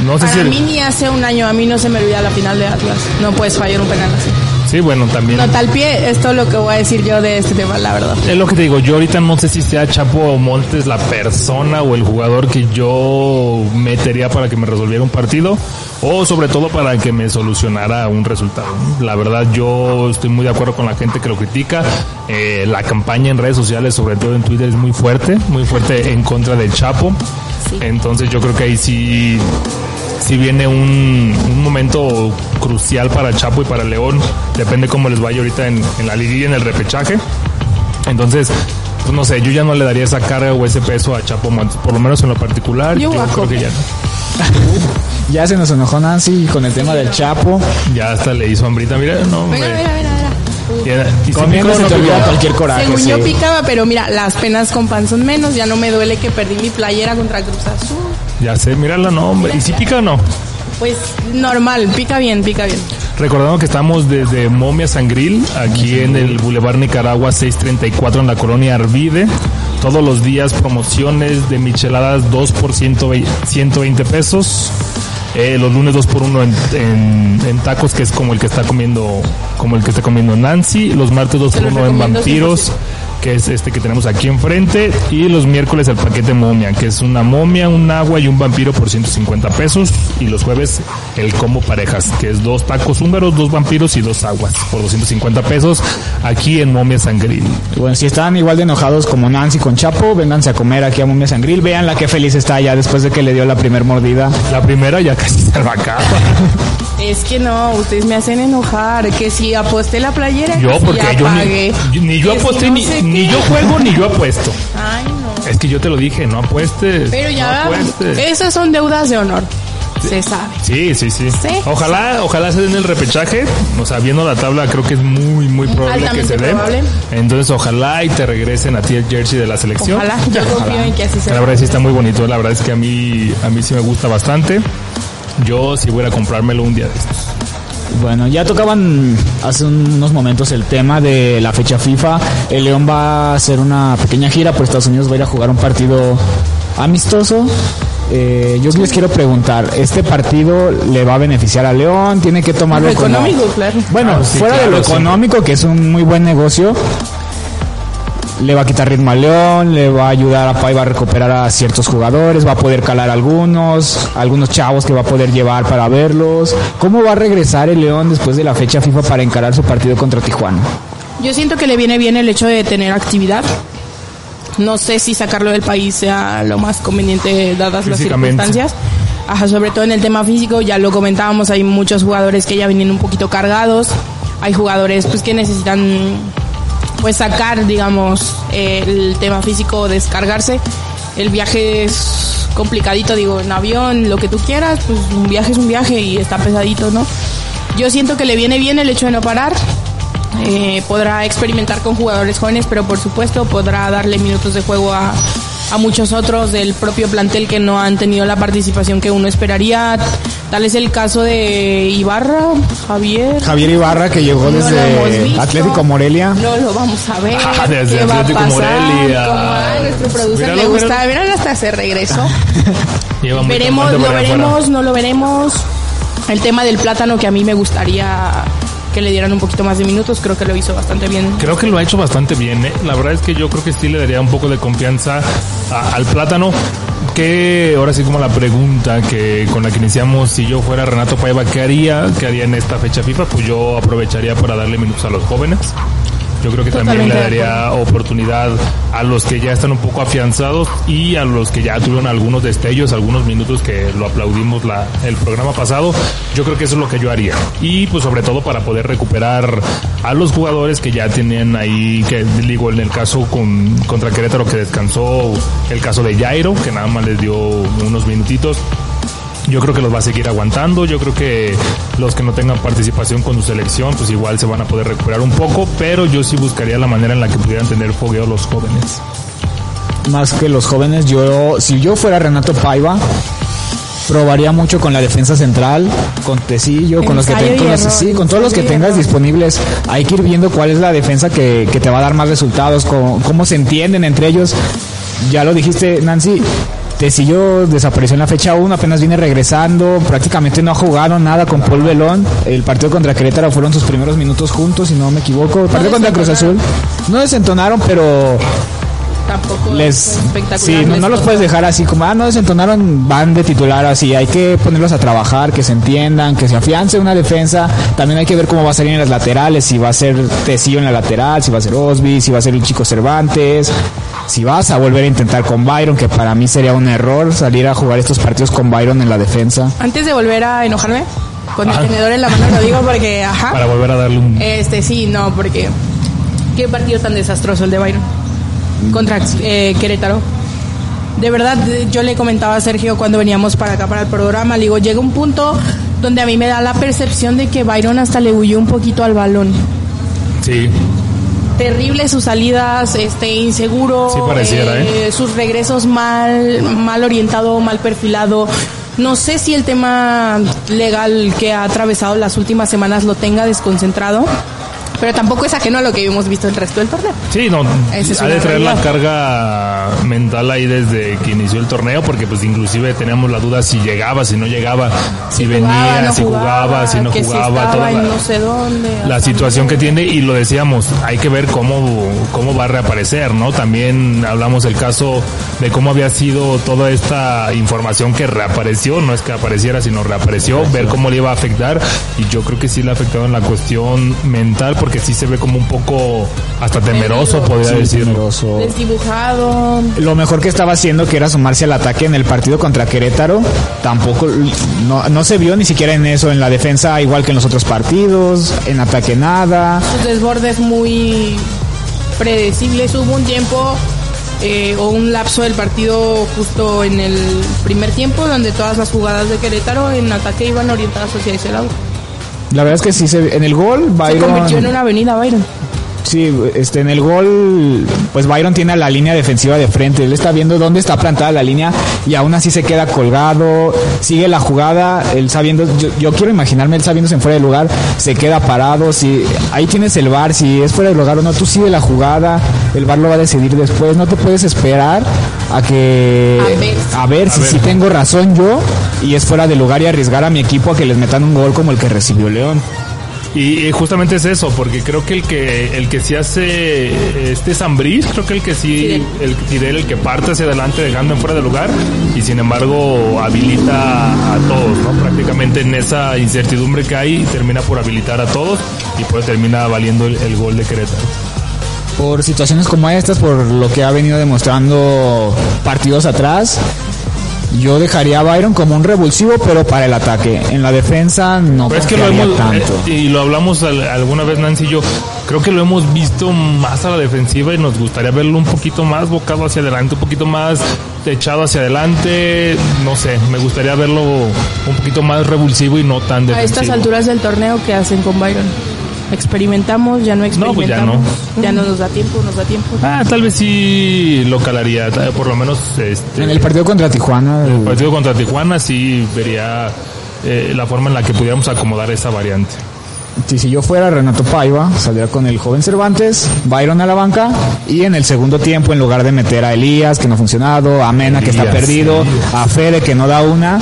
No sé Para si. mí ni hace un año, a mí no se me olvida la final de Atlas. No puedes fallar un penal así. Sí, bueno, también. No, tal pie, es todo lo que voy a decir yo de este tema, la verdad. Es lo que te digo, yo ahorita no sé si sea Chapo Montes la persona o el jugador que yo metería para que me resolviera un partido o sobre todo para que me solucionara un resultado. La verdad yo estoy muy de acuerdo con la gente que lo critica. Eh, la campaña en redes sociales, sobre todo en Twitter, es muy fuerte, muy fuerte en contra del Chapo. Entonces yo creo que ahí sí si viene un, un, momento crucial para Chapo y para León. Depende cómo les vaya ahorita en, en la liguilla, en el repechaje. Entonces, pues no sé, yo ya no le daría esa carga o ese peso a Chapo Montes, por lo menos en lo particular. Yo, yo creo que ya no. ya se nos enojó Nancy con el tema del Chapo. Ya hasta le hizo hambrita, mira, no, Mira, mira, mira, mira. Y, y Comiendo si no te olvida cualquier coraje. Según sí. yo picaba, pero mira, las penas con pan son menos. Ya no me duele que perdí mi playera contra Cruz Azul. Ya sé, mírala, no, hombre. ¿Y si pica o no? Pues normal, pica bien, pica bien. Recordando que estamos desde Momia Sangril, aquí en el Boulevard Nicaragua 634 en la colonia Arvide. Todos los días promociones de micheladas 2 por 120 120 pesos. Eh, los lunes 2 por 1 en, en, en tacos, que es como el que está comiendo, como el que está comiendo Nancy. Los martes 2 Se por los 1 en vampiros, que es este que tenemos aquí enfrente. Y los miércoles el paquete momia, que es una momia, un agua y un vampiro por 150 pesos. Y los jueves el combo parejas, que es dos tacos húngaros, dos vampiros y dos aguas por 250 pesos aquí en Momia Sangril. Bueno, si están igual de enojados como Nancy con Chapo, vénganse a comer aquí a Momia Sangril. Vean la que feliz está ya después de que le dio la primer mordida. La primera ya casi se la acaba. Es que no, ustedes me hacen enojar. Que si aposté la playera, Yo, que si porque ya yo pagué, ni, ni yo si aposté, no ni, ni yo juego, ni yo apuesto. Ay, no. Es que yo te lo dije, no apuestes. Pero no ya, apuestes. esas son deudas de honor. Se sabe. Sí, sí, sí, Sí. Ojalá, ojalá se den el repechaje. O sea, viendo la tabla, creo que es muy, muy probable que se probable. Entonces, ojalá y te regresen a ti el jersey de la selección. Ojalá, yo confío en que así La sea. verdad sí está muy bonito. La verdad es que a mí, a mí sí me gusta bastante. Yo sí voy a comprármelo un día de estos. Bueno, ya tocaban hace unos momentos el tema de la fecha FIFA. El León va a hacer una pequeña gira por Estados Unidos, va a ir a jugar un partido amistoso. Eh, yo les quiero preguntar, ¿este partido le va a beneficiar a León? ¿Tiene que tomarlo Lo como- económico, claro. Bueno, sí, fuera de lo sí. económico, que es un muy buen negocio, le va a quitar ritmo a León, le va a ayudar a Paiva a recuperar a ciertos jugadores, va a poder calar algunos, algunos chavos que va a poder llevar para verlos. ¿Cómo va a regresar el León después de la fecha FIFA para encarar su partido contra Tijuana? Yo siento que le viene bien el hecho de tener actividad. No sé si sacarlo del país sea lo más conveniente dadas las circunstancias. Ajá, sobre todo en el tema físico, ya lo comentábamos, hay muchos jugadores que ya vienen un poquito cargados. Hay jugadores pues que necesitan pues sacar, digamos, el tema físico, descargarse. El viaje es complicadito, digo, en avión, lo que tú quieras, pues un viaje es un viaje y está pesadito, ¿no? Yo siento que le viene bien el hecho de no parar. Eh, podrá experimentar con jugadores jóvenes, pero por supuesto podrá darle minutos de juego a, a muchos otros del propio plantel que no han tenido la participación que uno esperaría. Tal es el caso de Ibarra, Javier. Javier Ibarra, que llegó No desde. Atlético Morelia. No lo vamos a ver. Ah, desde ¿Qué va a Atlético pasar? Morelia. ¿Cómo va? nuestro productor Míralo, le gusta. míralo. Hasta se regresó. Veremos, lo afuera. veremos, no lo veremos. El tema del plátano que a mí me gustaría que le dieran un poquito más de minutos, creo que lo hizo bastante bien. Creo que lo ha hecho bastante bien. ¿eh? La verdad es que yo creo que sí le daría un poco de confianza al plátano. Que ahora sí como la pregunta que con la que iniciamos, si yo fuera Renato Paiva, ¿qué haría? ¿Qué haría en esta fecha FIFA? Pues yo aprovecharía para darle minutos a los jóvenes. Yo creo que también le daría oportunidad a los que ya están un poco afianzados y a los que ya tuvieron algunos destellos, algunos minutos que lo aplaudimos la, el programa pasado. Yo creo que eso es lo que yo haría. Y pues sobre todo para poder recuperar a los jugadores que ya tenían ahí, que digo en el caso con, contra Querétaro que descansó, el caso de Jairo, que nada más les dio unos minutitos. Yo creo que los va a seguir aguantando. Yo creo que los que no tengan participación con su selección, pues igual se van a poder recuperar un poco. Pero yo sí buscaría la manera en la que pudieran tener fogueo los jóvenes. Más que los jóvenes, yo, si yo fuera Renato Paiva, probaría mucho con la defensa central, con Tecillo, con los que Ensayo ten- y con los- error, sí, con todos los que tengas error. disponibles. Hay que ir viendo cuál es la defensa que, que te va a dar más resultados, cómo, cómo se entienden entre ellos. Ya lo dijiste, Nancy. Tecillo desapareció en la fecha 1, apenas viene regresando, prácticamente no ha jugado nada con Paul Belón. El partido contra Querétaro fueron sus primeros minutos juntos, si no me equivoco. El partido contra Cruz Azul no desentonaron, pero Tampoco les espectacular. sí no, no los puedes dejar así como ah no desentonaron van de titular así hay que ponerlos a trabajar que se entiendan que se afiance una defensa también hay que ver cómo va a salir en las laterales si va a ser Tecillo en la lateral si va a ser Osby si va a ser el chico Cervantes si vas a volver a intentar con Byron que para mí sería un error salir a jugar estos partidos con Byron en la defensa Antes de volver a enojarme, con el Ah. tenedor en la mano lo digo porque, ajá. Para volver a darle un... Este, sí, no, porque. Qué partido tan desastroso el de Byron. Contra eh, Querétaro. De verdad, eh, yo le comentaba a Sergio cuando veníamos para acá para el programa, le digo, llega un punto donde a mí me da la percepción de que Byron hasta le huyó un poquito al balón. Sí, Terrible sus salidas, este inseguro, Sí pareciera, ¿eh? sus regresos mal, mal orientado, mal perfilado. No sé si el tema legal que ha atravesado las últimas semanas lo tenga desconcentrado, pero tampoco es ajeno a lo que hemos visto el resto del torneo. sí, no. Es Ha de traer la carga mental ahí desde que inició el torneo, porque pues inclusive teníamos la duda si llegaba, si no llegaba, si, venía, jugaba, no si jugaba, si no que jugaba, estaba toda la- no sé dónde. la situación que tiene y lo decíamos, hay que ver cómo, cómo va a reaparecer, ¿no? También hablamos del caso de cómo había sido toda esta información que reapareció, no es que apareciera, sino reapareció, ver cómo le iba a afectar y yo creo que sí le ha afectado en la cuestión mental porque sí se ve como un poco hasta temeroso, podría Sí, decirlo. temeroso. Desdibujado. Lo mejor que estaba haciendo, que era sumarse al ataque en el partido contra Querétaro, tampoco no, no se vio ni siquiera en eso, en la defensa igual que en los otros partidos, en ataque nada. sus desbordes muy predecibles. Hubo un tiempo eh, o un lapso del partido justo en el primer tiempo donde todas las jugadas de Querétaro en ataque iban orientadas hacia ese lado. La verdad es que sí, se, en el gol, Se convirtió en Byron, una avenida Byron. Sí, este, en el gol, pues Byron tiene a la línea defensiva de frente, él está viendo dónde está plantada la línea y aún así se queda colgado, sigue la jugada, él sabiendo, yo, yo quiero imaginarme él sabiéndose en fuera de lugar, se queda parado, si ahí tienes el bar, si es fuera de lugar o no, tú sigue la jugada, el bar lo va a decidir después, no te puedes esperar a que A ver. a ver si ver. sí tengo razón yo y es fuera de lugar y arriesgar a mi equipo a que les metan un gol como el que recibió León. Y, justamente es eso, porque creo que el que el que sí hace este Zambriz, creo que el que sí, Fidel. el Fidel, el que parte hacia adelante dejando en fuera de lugar y sin embargo habilita a todos, ¿no? Prácticamente en esa incertidumbre que hay termina por habilitar a todos y pues termina valiendo el, el gol de Querétaro. por situaciones como estas, por lo que ha venido demostrando partidos atrás, yo dejaría a Byron como un revulsivo, pero para el ataque. En la defensa no Pero es que lo hemos, tanto. eh, y lo hablamos al- alguna vez Nancy y yo, creo que lo hemos visto más a la defensiva y nos gustaría verlo un poquito más bocado hacia adelante, un poquito más echado hacia adelante, no sé, me gustaría verlo un poquito más revulsivo y no tan A defensivo. estas alturas del torneo, ¿qué hacen con Byron? ¿Experimentamos? ¿Ya no No, pues ya experimentamos? no. ya no nos da tiempo, nos da tiempo. Ah, tal vez sí lo calaría, ta- por lo menos este, En el partido contra Tijuana, el partido contra Tijuana sí vería eh, la forma en la que pudiéramos acomodar esa variante. si, si yo fuera Renato Paiva, saldría con el joven Cervantes, Byron a la banca, y en el segundo tiempo, en lugar de meter a Elías, que no ha funcionado, a Mena, que está perdido, a Fede, que no da una,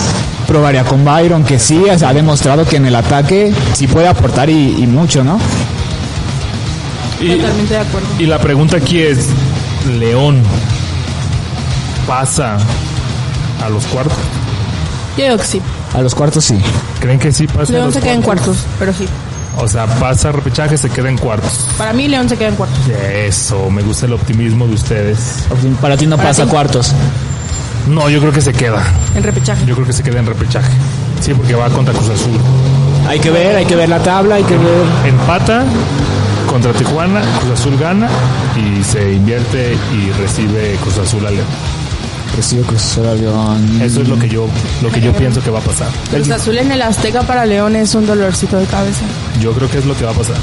probaría con Byron, que sí ha demostrado que en el ataque sí puede aportar y, y mucho, ¿no? Y, Totalmente de acuerdo. y la pregunta aquí es, León pasa a los cuartos. Yo digo que sí. A los cuartos sí. ¿Creen que sí pasa a León los se queda en cuartos, pero sí. O sea, pasa a repechaje, se queda en cuartos. Para mí, León se queda en cuartos. Eso, me gusta el optimismo de ustedes. Para ti no Para pasa ti. cuartos. No, yo creo que se queda. En repechaje. Yo creo que se queda en repechaje. Sí, porque va contra Cruz Azul. Hay que ver, hay que ver la tabla, hay que ver. Empata contra Tijuana, Cruz Azul gana y se invierte y recibe Cruz Azul a León. Recibe Cruz Azul a León. Eso es lo que yo lo que yo pienso que va a pasar. Cruz Azul en el Azteca para León es un dolorcito de cabeza. Yo creo que es lo que va a pasar.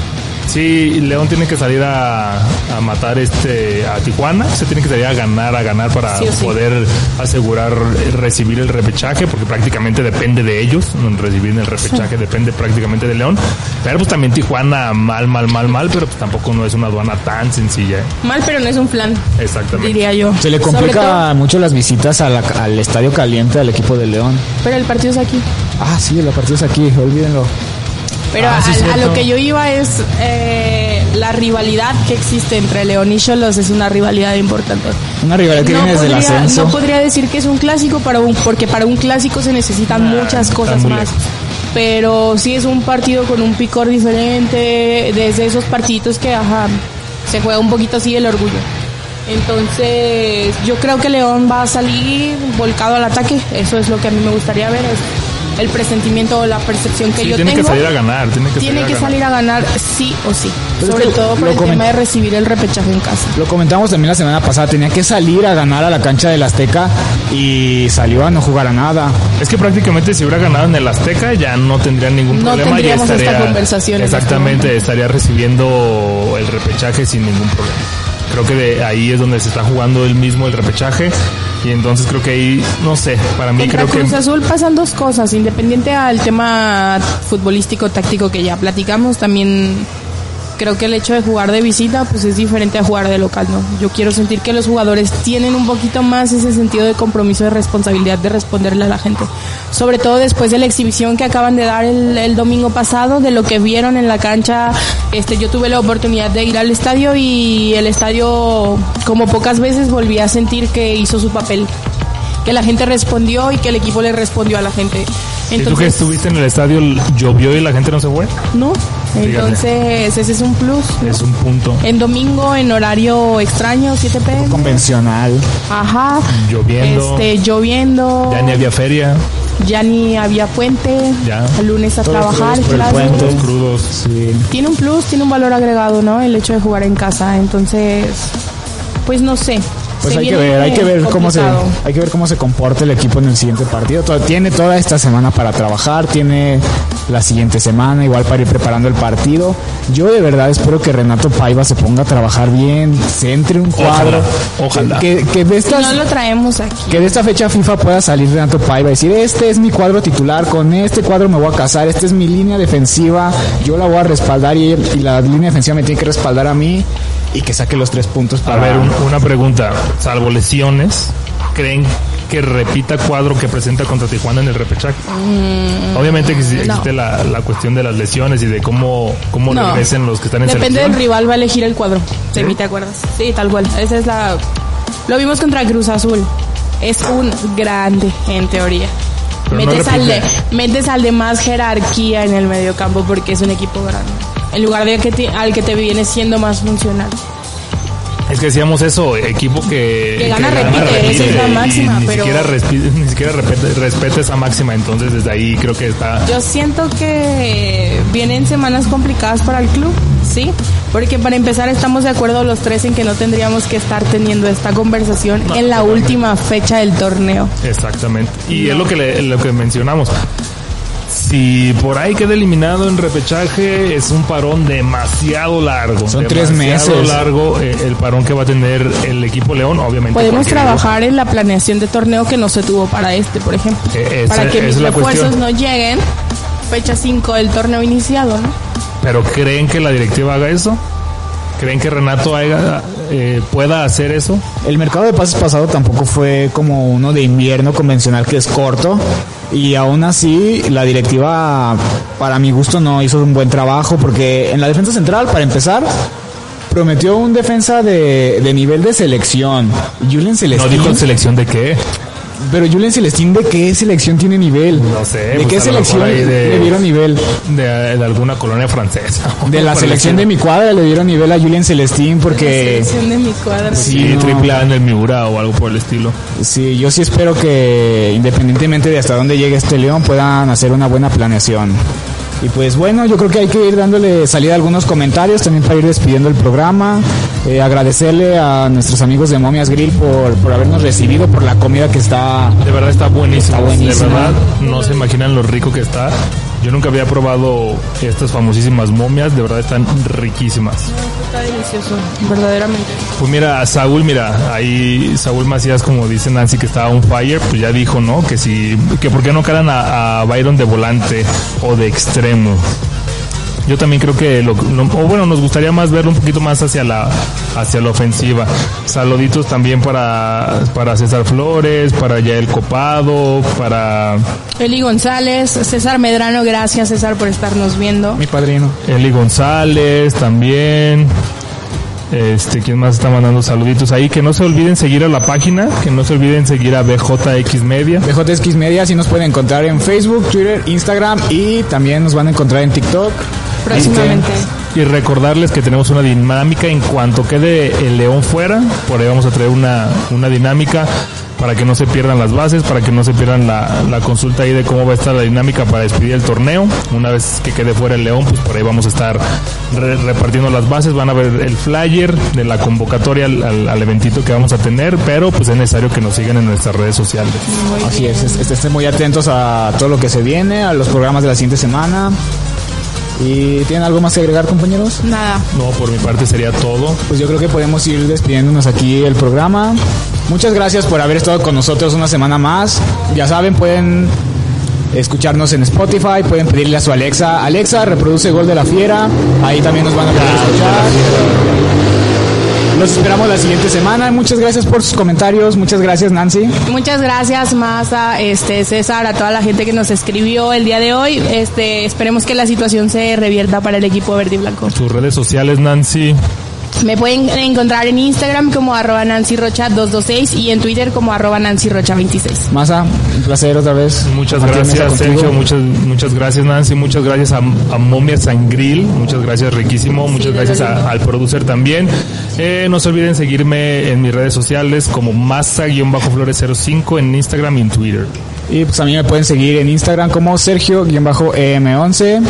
Sí, León tiene que salir a, a matar este a Tijuana, se tiene que salir a ganar, a ganar para Sí o sí. poder asegurar eh, recibir el repechaje, porque prácticamente depende de ellos, recibir el repechaje depende prácticamente de León. Pero pues también Tijuana mal, mal, mal, mal, pero pues tampoco no es una aduana tan sencilla. ¿eh? Mal, pero no es un plan, Exactamente. diría yo. Se le complica todo- mucho las visitas a la- al estadio caliente al equipo de León. pero el partido es aquí. Ah, sí, la partida es aquí, olvídenlo. Pero Ah, sí, a- lo que yo iba es eh, la rivalidad que existe entre León y Cholos es una rivalidad importante. Una rivalidad que No viene desde el podría, ascenso. no podría decir que es un clásico para un, porque para un clásico se necesitan Nah, muchas cosas más. lejos. Pero sí es un partido con un picor diferente, desde esos partiditos que ajá, se juega un poquito así el orgullo. Entonces, yo creo que León va a salir volcado al ataque. Eso es lo que a mí me gustaría ver. El presentimiento o la percepción que Sí, yo tiene tengo. que salir a ganar, tiene que Tiene salir que a ganar. salir a ganar sí o sí. Pero Sobre es que todo por el tema de recibir el repechaje en casa. Lo comentamos también la semana pasada, tenía que salir a ganar a la cancha del Azteca y salió a no jugar a nada. Es que prácticamente si hubiera ganado en el Azteca ya no tendría ningún No problema. ya tendríamos esta estaría, conversación este Exactamente, estaría recibiendo el repechaje sin ningún problema. Creo que de ahí es donde se está jugando el mismo el repechaje. Y entonces creo que ahí, no sé, para mí Contra creo que... Cruz Azul pasan dos cosas, independiente al tema futbolístico táctico que ya platicamos, también creo que el hecho de jugar de visita pues es diferente a jugar de local, ¿no? Yo quiero sentir que los jugadores tienen un poquito más ese sentido de compromiso, de responsabilidad de responderle a la gente. Sobre todo después de la exhibición que acaban de dar el, el domingo pasado, de lo que vieron en la cancha, este yo tuve la oportunidad de ir al estadio y el estadio como pocas veces volví a sentir que hizo su papel que la gente respondió y que el equipo le respondió a la gente. Si tú que Entonces, estuviste en el estadio llovió y la gente no se fue, no, entonces ese es un plus. ¿no? es un punto. En domingo, en horario extraño, 7 pm. Convencional. Ajá. Lloviendo. Este, lloviendo. Ya ni había feria, ya ni había puente. Ya. El lunes a Todos trabajar, crudos crudos. Sí. Tiene un plus, tiene un valor agregado, ¿no? El hecho de jugar en casa. Entonces, pues no sé. Pues Se hay que ver, hay que ver cómo se, hay que ver cómo se comporta el equipo en el siguiente partido. To- Tiene toda esta semana para trabajar, tiene la siguiente semana igual para ir preparando el partido. Yo de verdad espero que Renato Paiva se ponga a trabajar bien, centre un cuadro, Ojalá, ojalá. que, que de Si no lo traemos aquí. que de esta fecha FIFA pueda salir Renato Paiva y decir, este es mi cuadro titular, con este cuadro me voy a casar, esta es mi línea defensiva, yo la voy a respaldar y, la línea defensiva me tiene que respaldar a mí y que saque los tres puntos A para ver, un- una pregunta, salvo lesiones, ¿creen que repita cuadro que presenta contra Tijuana en el repechaje? Obviamente que exi- existe la, la cuestión de las lesiones y de cómo, cómo No. regresen los que están en Depende del selección. rival, va a elegir el cuadro. ¿Sí? ¿Te acuerdas? Sí, tal cual. Esa es la. Lo vimos contra Cruz Azul. Es un grande, en teoría. Pero no metes, al de, metes al de más jerarquía en el mediocampo porque es un equipo grande. En lugar de que te- al que te viene siendo más funcional. Es que decíamos eso, equipo que, Que gana, repite, esa es la y máxima, ni pero- siquiera, ni siquiera repete- respeta esa máxima, entonces desde ahí creo que está... Yo siento que vienen semanas complicadas para el club, sí, porque para empezar estamos de acuerdo los tres en que no tendríamos que estar teniendo esta conversación en la última fecha del torneo. Exactamente. Y es lo que, le- lo que mencionamos. Si por ahí queda eliminado en repechaje, es un parón demasiado largo. Son tres demasiado meses. largo eh, el parón que va a tener el equipo León, obviamente. Podemos trabajar en la planeación de torneo que no se tuvo para este, por ejemplo. Eh, esa- para que mis refuerzos no lleguen fecha 5 del torneo iniciado, ¿no? Pero ¿creen que la directiva haga eso? ¿Creen que Renato haga, eh, pueda hacer eso? El mercado de pases pasado tampoco fue como uno de invierno convencional que es corto y aún así la directiva para mi gusto no hizo un buen trabajo porque en la defensa central para empezar prometió un defensa de, de nivel de selección. Julian No Celestín. dijo selección de qué. Pero Julian Celestín de qué selección tiene nivel? No sé, ¿De pues qué lo selección de- le dieron nivel? De, de alguna colonia francesa. De la selección de mi cuadra le dieron nivel a Julian Celestín porque Selección de mi cuadro. Sí, Sí, no. triple A en el Miura o algo por el estilo. Sí, yo sí espero que independientemente de hasta dónde llegue este León puedan hacer una buena planeación. Y pues bueno, yo creo que hay que ir dándole salida a algunos comentarios también para ir despidiendo el programa. Eh, agradecerle a nuestros amigos de Momias Grill por, por habernos recibido, por la comida que está... De verdad está buenísimo. Está buenísimo. De verdad, no se imaginan lo rico que está. Yo nunca había probado estas famosísimas momias, de verdad están riquísimas. Está delicioso, verdaderamente. Pues mira, Saúl, mira, ahí Saúl Macías, como dice Nancy, que estaba on fire, pues ya dijo, ¿no? Que si, que por qué no calan a, a Byron de volante o de extremo. Yo también creo que, lo, lo- o bueno, nos gustaría más verlo un poquito más hacia la, hacia la ofensiva. Saluditos también para, para César Flores, para Yael Copado, para Eli González, César Medrano, gracias César por estarnos viendo. Mi padrino. Eli González también. Este, ¿quién más está mandando saluditos ahí? Que no se olviden seguir a la página, que no se olviden seguir a BJX Media. BJX Media, sí nos pueden encontrar en Facebook, Twitter, Instagram y también nos van a encontrar en TikTok. Próximamente. Y recordarles que tenemos una dinámica en cuanto quede el león fuera, por ahí vamos a traer una, una dinámica para que no se pierdan las bases, para que no se pierdan la, la consulta ahí de cómo va a estar la dinámica para despedir el torneo. Una vez que quede fuera el león, pues por ahí vamos a estar re- repartiendo las bases, van a ver el flyer de la convocatoria al, al- al eventito que vamos a tener, pero pues es necesario que nos sigan en nuestras redes sociales. Así es, es- es- estén muy atentos a todo lo que se viene, a los programas de la siguiente semana. ¿Y tienen algo más que agregar, compañeros? Nada. No, por mi parte sería todo. Pues yo creo que podemos ir despidiéndonos aquí el programa. Muchas gracias por haber estado con nosotros una semana más. Ya saben, pueden escucharnos en Spotify, pueden pedirle a su Alexa, Alexa, reproduce Gol de la Fiera. Ahí también nos van a poder escuchar. Los esperamos la siguiente semana. Muchas gracias por sus comentarios. Muchas gracias, Nancy. Muchas gracias más a este César, a toda la gente que nos escribió el día de hoy. Este, esperemos que la situación se revierta para el equipo verde y blanco. Sus redes sociales, Nancy. Me pueden encontrar en Instagram como arroba Nancy Rocha 226 y en Twitter como arroba Nancy Rocha 26. Masa, un placer otra vez. Muchas gracias. Sergio. Muchas, muchas gracias, Nancy. Muchas gracias a, a Momia Sangril. Muchas gracias, riquísimo. Muchas gracias a- al producer también. Eh, no se olviden seguirme en mis redes sociales como Masa-Flores05 en Instagram y en Twitter. Y pues a mí me pueden seguir en Instagram como Sergio-EM11.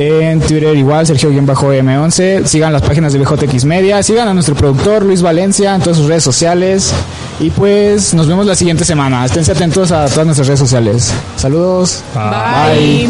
En Twitter igual, Sergio-EM11. Sigan las páginas de BJX Media. Sigan a nuestro productor Luis Valencia en todas sus redes sociales. Y pues nos vemos la siguiente semana. Esténse atentos a todas nuestras redes sociales. Saludos. Bye.